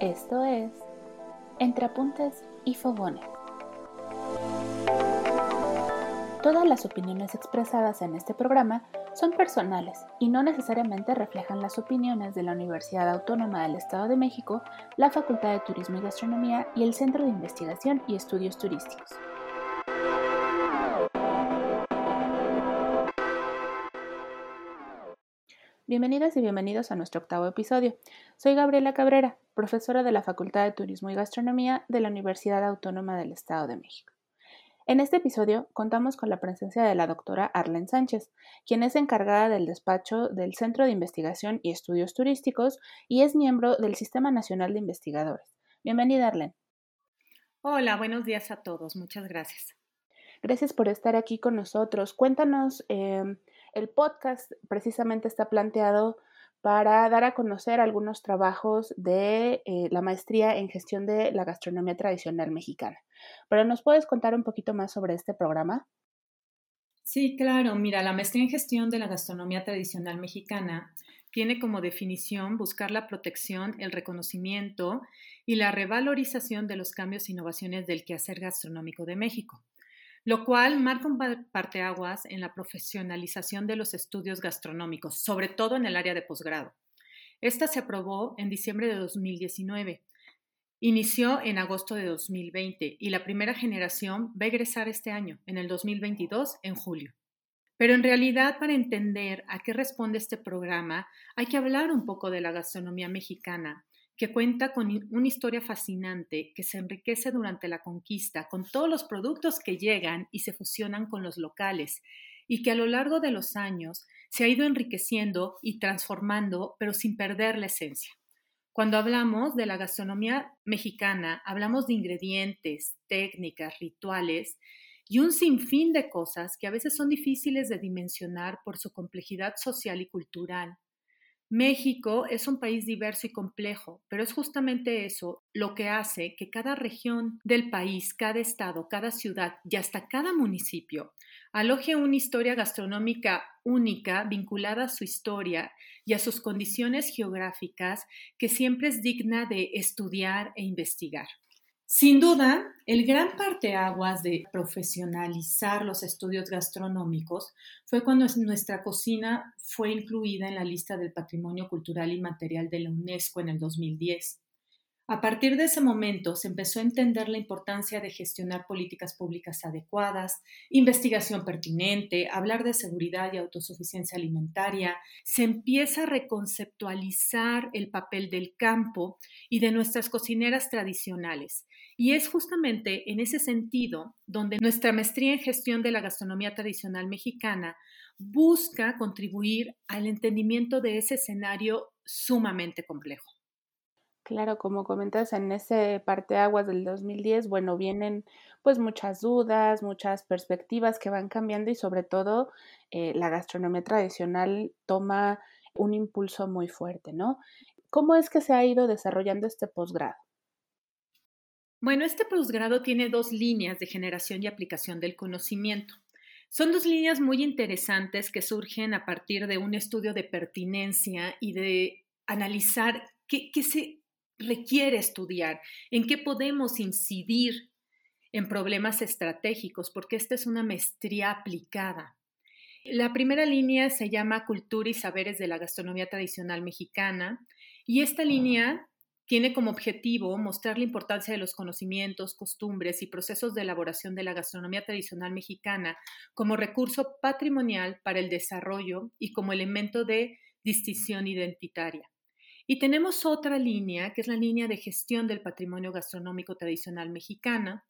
Esto es Entre Apuntes y Fogones. Todas las opiniones expresadas en este programa son personales y no necesariamente reflejan las opiniones de la Universidad Autónoma del Estado de México, la Facultad de Turismo y Gastronomía y el Centro de Investigación y Estudios Turísticos. Bienvenidas y bienvenidos a nuestro octavo episodio. Soy Gabriela Cabrera, profesora de la Facultad de Turismo y Gastronomía de la Universidad Autónoma del Estado de México. En este episodio contamos con la presencia de la doctora Arlen Sánchez, quien es encargada del despacho del Centro de Investigación y Estudios Turísticos y es miembro del Sistema Nacional de Investigadores. Bienvenida, Arlen. Hola, buenos días a todos. Muchas gracias. Gracias por estar aquí con nosotros. Cuéntanos eh, el podcast precisamente está planteado para dar a conocer algunos trabajos de eh, la maestría en gestión de la gastronomía tradicional mexicana. Pero ¿nos puedes contar un poquito más sobre este programa? Sí, claro. Mira, la maestría en gestión de la gastronomía tradicional mexicana tiene como definición buscar la protección, el reconocimiento y la revalorización de los cambios e innovaciones del quehacer gastronómico de México lo cual marca un parteaguas en la profesionalización de los estudios gastronómicos, sobre todo en el área de posgrado. Esta se aprobó en diciembre de 2019. Inició en agosto de 2020 y la primera generación va a egresar este año, en el 2022, en julio. Pero en realidad, para entender a qué responde este programa, hay que hablar un poco de la gastronomía mexicana que cuenta con una historia fascinante que se enriquece durante la conquista con todos los productos que llegan y se fusionan con los locales y que a lo largo de los años se ha ido enriqueciendo y transformando, pero sin perder la esencia. Cuando hablamos de la gastronomía mexicana, hablamos de ingredientes, técnicas, rituales y un sinfín de cosas que a veces son difíciles de dimensionar por su complejidad social y cultural. México es un país diverso y complejo, pero es justamente eso lo que hace que cada región del país, cada estado, cada ciudad y hasta cada municipio aloje una historia gastronómica única vinculada a su historia y a sus condiciones geográficas que siempre es digna de estudiar e investigar. Sin duda, el gran parteaguas de profesionalizar los estudios gastronómicos fue cuando nuestra cocina fue incluida en la lista del Patrimonio Cultural y Material de la UNESCO en el 2010. A partir de ese momento se empezó a entender la importancia de gestionar políticas públicas adecuadas, investigación pertinente, hablar de seguridad y autosuficiencia alimentaria, se empieza a reconceptualizar el papel del campo y de nuestras cocineras tradicionales. Y es justamente en ese sentido donde nuestra maestría en gestión de la gastronomía tradicional mexicana busca contribuir al entendimiento de ese escenario sumamente complejo. Claro, como comentas en ese parteaguas del 2010, bueno, vienen pues muchas dudas, muchas perspectivas que van cambiando y sobre todo eh, la gastronomía tradicional toma un impulso muy fuerte, ¿no? ¿Cómo es que se ha ido desarrollando este posgrado? Bueno, este posgrado tiene dos líneas de generación y aplicación del conocimiento. Son dos líneas muy interesantes que surgen a partir de un estudio de pertinencia y de analizar qué, qué se requiere estudiar, en qué podemos incidir en problemas estratégicos, porque esta es una maestría aplicada. La primera línea se llama Cultura y Saberes de la Gastronomía Tradicional Mexicana y esta línea tiene como objetivo mostrar la importancia de los conocimientos, costumbres y procesos de elaboración de la gastronomía tradicional mexicana como recurso patrimonial para el desarrollo y como elemento de distinción identitaria. Y tenemos otra línea, que es la línea de gestión del patrimonio gastronómico tradicional mexicana,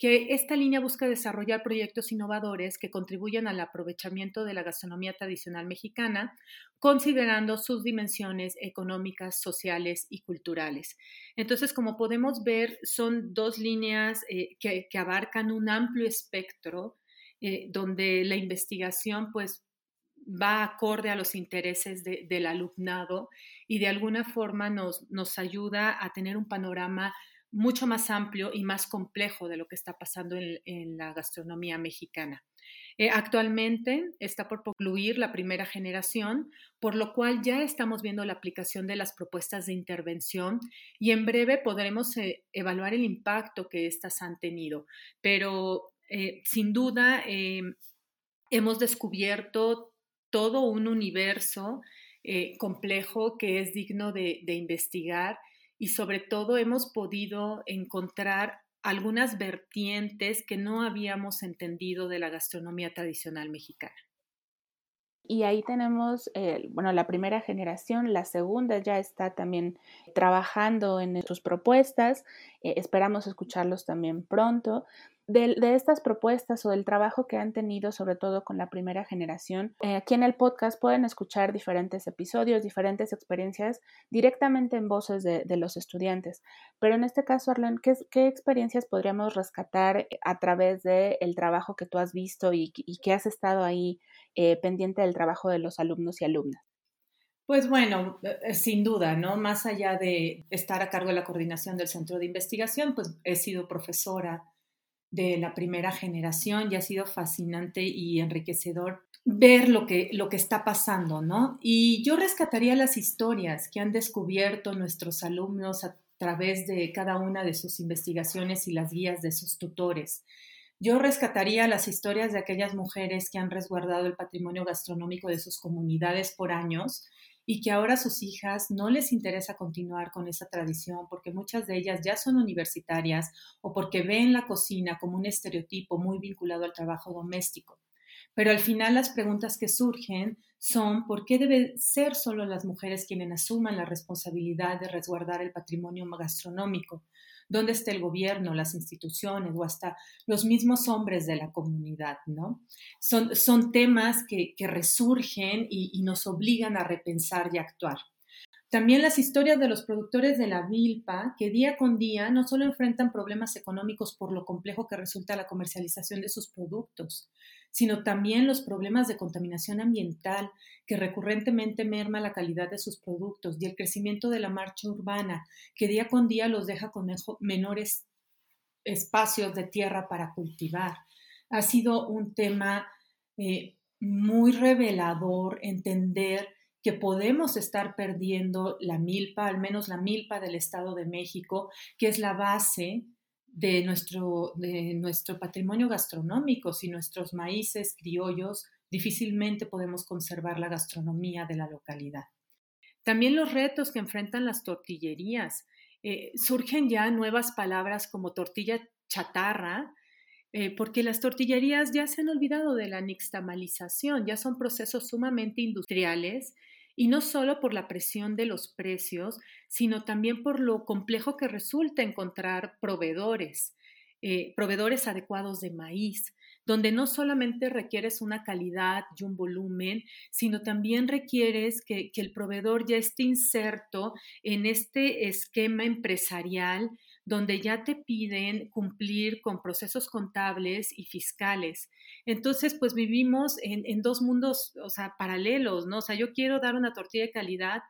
que esta línea busca desarrollar proyectos innovadores que contribuyan al aprovechamiento de la gastronomía tradicional mexicana, considerando sus dimensiones económicas, sociales y culturales. Entonces, como podemos ver, son dos líneas eh, que, abarcan un amplio espectro eh, donde la investigación pues va acorde a los intereses del alumnado y de alguna forma nos, nos ayuda a tener un panorama mucho más amplio y más complejo de lo que está pasando en, la gastronomía mexicana. Eh, actualmente está por concluir la primera generación, por lo cual ya estamos viendo la aplicación de las propuestas de intervención y en breve podremos eh, evaluar el impacto que éstas han tenido. Pero eh, sin duda hemos descubierto todo un universo complejo que es digno de investigar y sobre todo hemos podido encontrar algunas vertientes que no habíamos entendido de la gastronomía tradicional mexicana. Y ahí tenemos, bueno, la primera generación, la segunda ya está también trabajando en sus propuestas, eh, esperamos escucharlos también pronto de, estas propuestas o del trabajo que han tenido, sobre todo con la primera generación. Eh, aquí en el podcast pueden escuchar diferentes episodios, diferentes experiencias directamente en voces de, los estudiantes. Pero en este caso, Arlen, ¿qué, experiencias podríamos rescatar a través del trabajo que tú has visto y, que has estado ahí eh, pendiente del trabajo de los alumnos y alumnas? Pues bueno, eh, sin duda, ¿no? Más allá de estar a cargo de la coordinación del centro de investigación, pues he sido profesora de la primera generación y ha sido fascinante y enriquecedor ver lo que, lo que está pasando, ¿no? Y yo rescataría las historias que han descubierto nuestros alumnos a través de cada una de sus investigaciones y las guías de sus tutores. Yo rescataría las historias de aquellas mujeres que han resguardado el patrimonio gastronómico de sus comunidades por años y que ahora sus hijas no les interesa continuar con esa tradición porque muchas de ellas ya son universitarias o porque ven la cocina como un estereotipo muy vinculado al trabajo doméstico. Pero al final las preguntas que surgen son ¿por qué deben ser solo las mujeres quienes asuman la responsabilidad de resguardar el patrimonio gastronómico? Dónde está el gobierno, las instituciones o hasta los mismos hombres de la comunidad, ¿no? Son, son temas que, resurgen y, y nos obligan a repensar y actuar. También las historias de los productores de la milpa, que día con día no solo enfrentan problemas económicos por lo complejo que resulta la comercialización de sus productos, sino también los problemas de contaminación ambiental que recurrentemente merma la calidad de sus productos y el crecimiento de la marcha urbana que día con día los deja con menores espacios de tierra para cultivar. Ha sido un tema eh, muy revelador entender que podemos estar perdiendo la milpa, al menos la milpa del Estado de México, que es la base de nuestro, de nuestro patrimonio gastronómico. Si nuestros maíces criollos, difícilmente podemos conservar la gastronomía de la localidad. También los retos que enfrentan las tortillerías. Eh, surgen ya nuevas palabras como tortilla chatarra, eh, porque las tortillerías ya se han olvidado de la nixtamalización, ya son procesos sumamente industriales y no solo por la presión de los precios, sino también por lo complejo que resulta encontrar proveedores, eh, proveedores adecuados de maíz, donde no solamente requieres una calidad y un volumen, sino también requieres que, que el proveedor ya esté inserto en este esquema empresarial donde ya te piden cumplir con procesos contables y fiscales. Entonces, pues vivimos en, dos mundos, o sea, paralelos, ¿no? O sea, yo quiero dar una tortilla de calidad,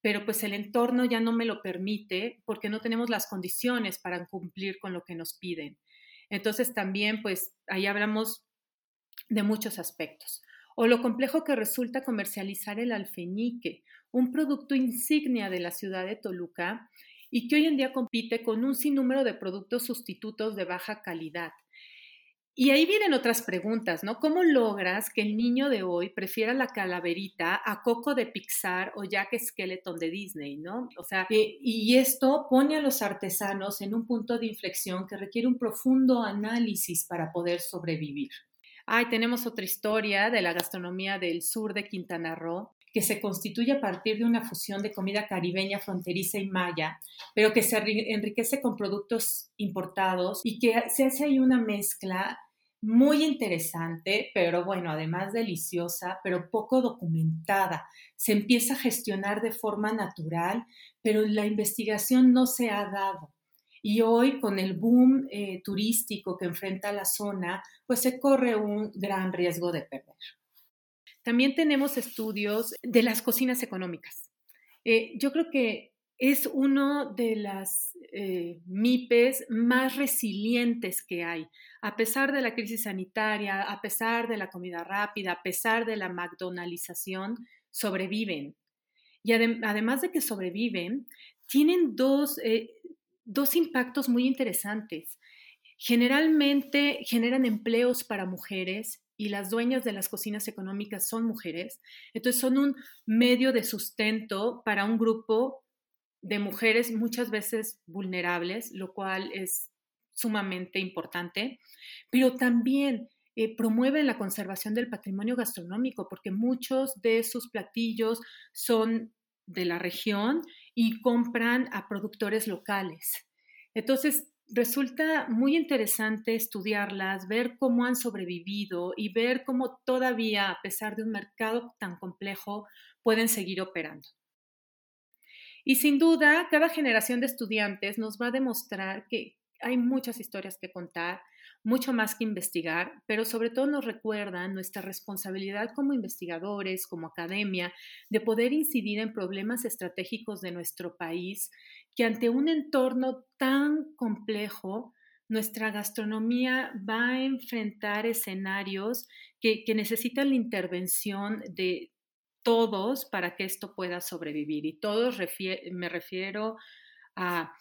pero pues el entorno ya no me lo permite porque no tenemos las condiciones para cumplir con lo que nos piden. Entonces, también, pues ahí hablamos de muchos aspectos. O lo complejo que resulta comercializar el alfeñique, un producto insignia de la ciudad de Toluca y que hoy en día compite con un sinnúmero de productos sustitutos de baja calidad. Y ahí vienen otras preguntas, ¿no? ¿Cómo logras que el niño de hoy prefiera la calaverita a Coco de Pixar o Jack Skeleton de Disney, ¿no? O sea, eh, y esto pone a los artesanos en un punto de inflexión que requiere un profundo análisis para poder sobrevivir. Ay, tenemos otra historia de la gastronomía del sur de Quintana Roo, que se constituye a partir de una fusión de comida caribeña, fronteriza y maya, pero que se enriquece con productos importados y que se hace ahí una mezcla muy interesante, pero bueno, además deliciosa, pero poco documentada. Se empieza a gestionar de forma natural, pero la investigación no se ha dado. Y hoy, con el boom eh, turístico que enfrenta la zona, pues se corre un gran riesgo de perder. También tenemos estudios de las cocinas económicas. Eh, yo creo que es uno de, las, eh, MIPES más resilientes que hay. A pesar de la crisis sanitaria, a pesar de la comida rápida, a pesar de la McDonaldización, sobreviven. Y además de que sobreviven, tienen dos, eh, dos impactos muy interesantes. Generalmente generan empleos para mujeres y las dueñas de las cocinas económicas son mujeres. Entonces son un medio de sustento para un grupo de mujeres muchas veces vulnerables, lo cual es sumamente importante, pero también eh, promueven la conservación del patrimonio gastronómico porque muchos de sus platillos son de la región y compran a productores locales. Entonces, resulta muy interesante estudiarlas, ver cómo han sobrevivido y ver cómo todavía, a pesar de un mercado tan complejo, pueden seguir operando. Y sin duda, cada generación de estudiantes nos va a demostrar que hay muchas historias que contar, mucho más que investigar, pero sobre todo nos recuerda nuestra responsabilidad como investigadores, como academia, de poder incidir en problemas estratégicos de nuestro país, que ante un entorno tan complejo, nuestra gastronomía va a enfrentar escenarios que, necesitan la intervención de todos para que esto pueda sobrevivir. Y todos me refiero a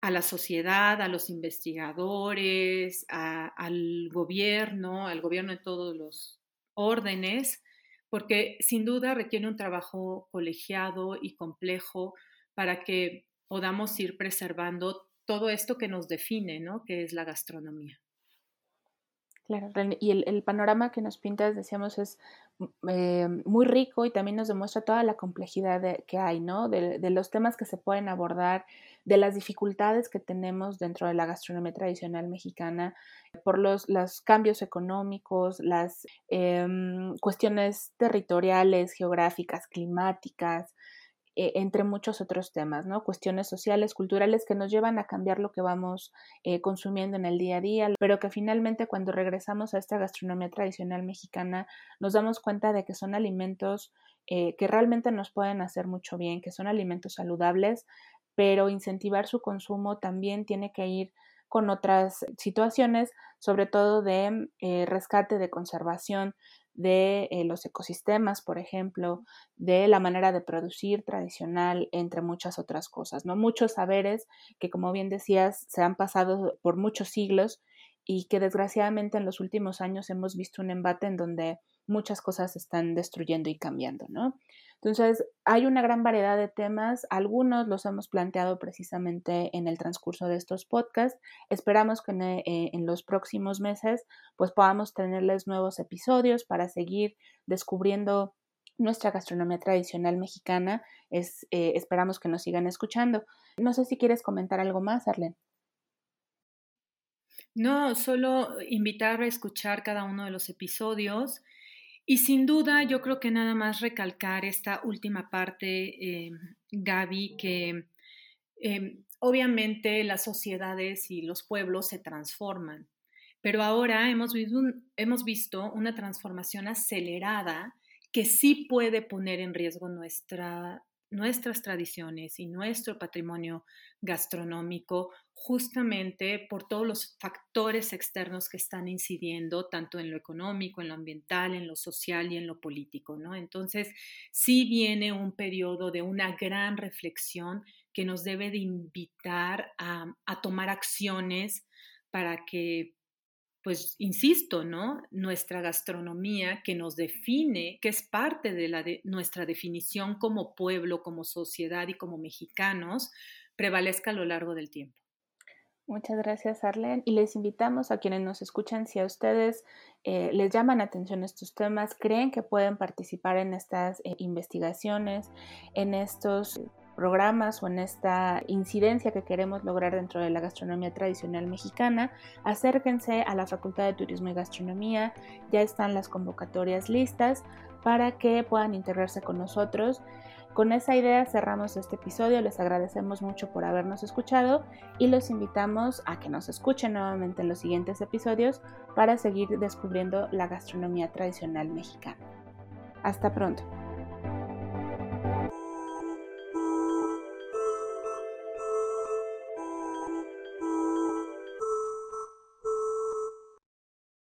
a la sociedad, a los investigadores, al gobierno, al gobierno en todos los órdenes, porque sin duda requiere un trabajo colegiado y complejo para que podamos ir preservando todo esto que nos define, ¿no? Que es la gastronomía. Claro, y el, panorama que nos pintas, decíamos, es eh, muy rico y también nos demuestra toda la complejidad que hay, ¿no? De, los temas que se pueden abordar, de las dificultades que tenemos dentro de la gastronomía tradicional mexicana, por los, los cambios económicos, las em, cuestiones territoriales, geográficas, climáticas, eh, entre muchos otros temas, ¿no? Cuestiones sociales, culturales que nos llevan a cambiar lo que vamos eh, consumiendo en el día a día, pero que finalmente cuando regresamos a esta gastronomía tradicional mexicana nos damos cuenta de que son alimentos eh, que realmente nos pueden hacer mucho bien, que son alimentos saludables, pero incentivar su consumo también tiene que ir con otras situaciones, sobre todo de rescate, de conservación, de eh, los ecosistemas, por ejemplo, de la manera de producir tradicional, entre muchas otras cosas, ¿no? Muchos saberes que, como bien decías, se han pasado por muchos siglos y que desgraciadamente en los últimos años hemos visto un embate en donde muchas cosas se están destruyendo y cambiando, ¿no? Entonces, hay una gran variedad de temas, algunos los hemos planteado precisamente en el transcurso de estos podcasts. Esperamos que eh, en, los próximos meses pues podamos tenerles nuevos episodios para seguir descubriendo nuestra gastronomía tradicional mexicana. Es, eh, esperamos que nos sigan escuchando. No sé si quieres comentar algo más, Arlen. No, solo invitar a escuchar cada uno de los episodios y sin duda, yo creo que nada más recalcar esta última parte, eh, Gaby, que eh, obviamente las sociedades y los pueblos se transforman, pero ahora hemos visto, hemos visto una transformación acelerada que sí puede poner en riesgo nuestra, nuestras tradiciones y nuestro patrimonio gastronómico justamente por todos los factores externos que están incidiendo tanto en lo económico, en lo ambiental, en lo social y en lo político, ¿no? Entonces, sí viene un periodo de una gran reflexión que nos debe de invitar a, tomar acciones para que pues insisto, ¿no? Nuestra gastronomía que nos define, que es parte de, la de nuestra definición como pueblo, como sociedad y como mexicanos, prevalezca a lo largo del tiempo. Muchas gracias, Arlen. Y les invitamos a quienes nos escuchan, si a ustedes eh, les llaman atención estos temas, creen que pueden participar en estas eh, investigaciones, en estos programas o en esta incidencia que queremos lograr dentro de la gastronomía tradicional mexicana, acérquense a la Facultad de Turismo y Gastronomía. Ya están las convocatorias listas para que puedan integrarse con nosotros. Con esa idea cerramos este episodio, les agradecemos mucho por habernos escuchado y los invitamos a que nos escuchen nuevamente en los siguientes episodios para seguir descubriendo la gastronomía tradicional mexicana. Hasta pronto.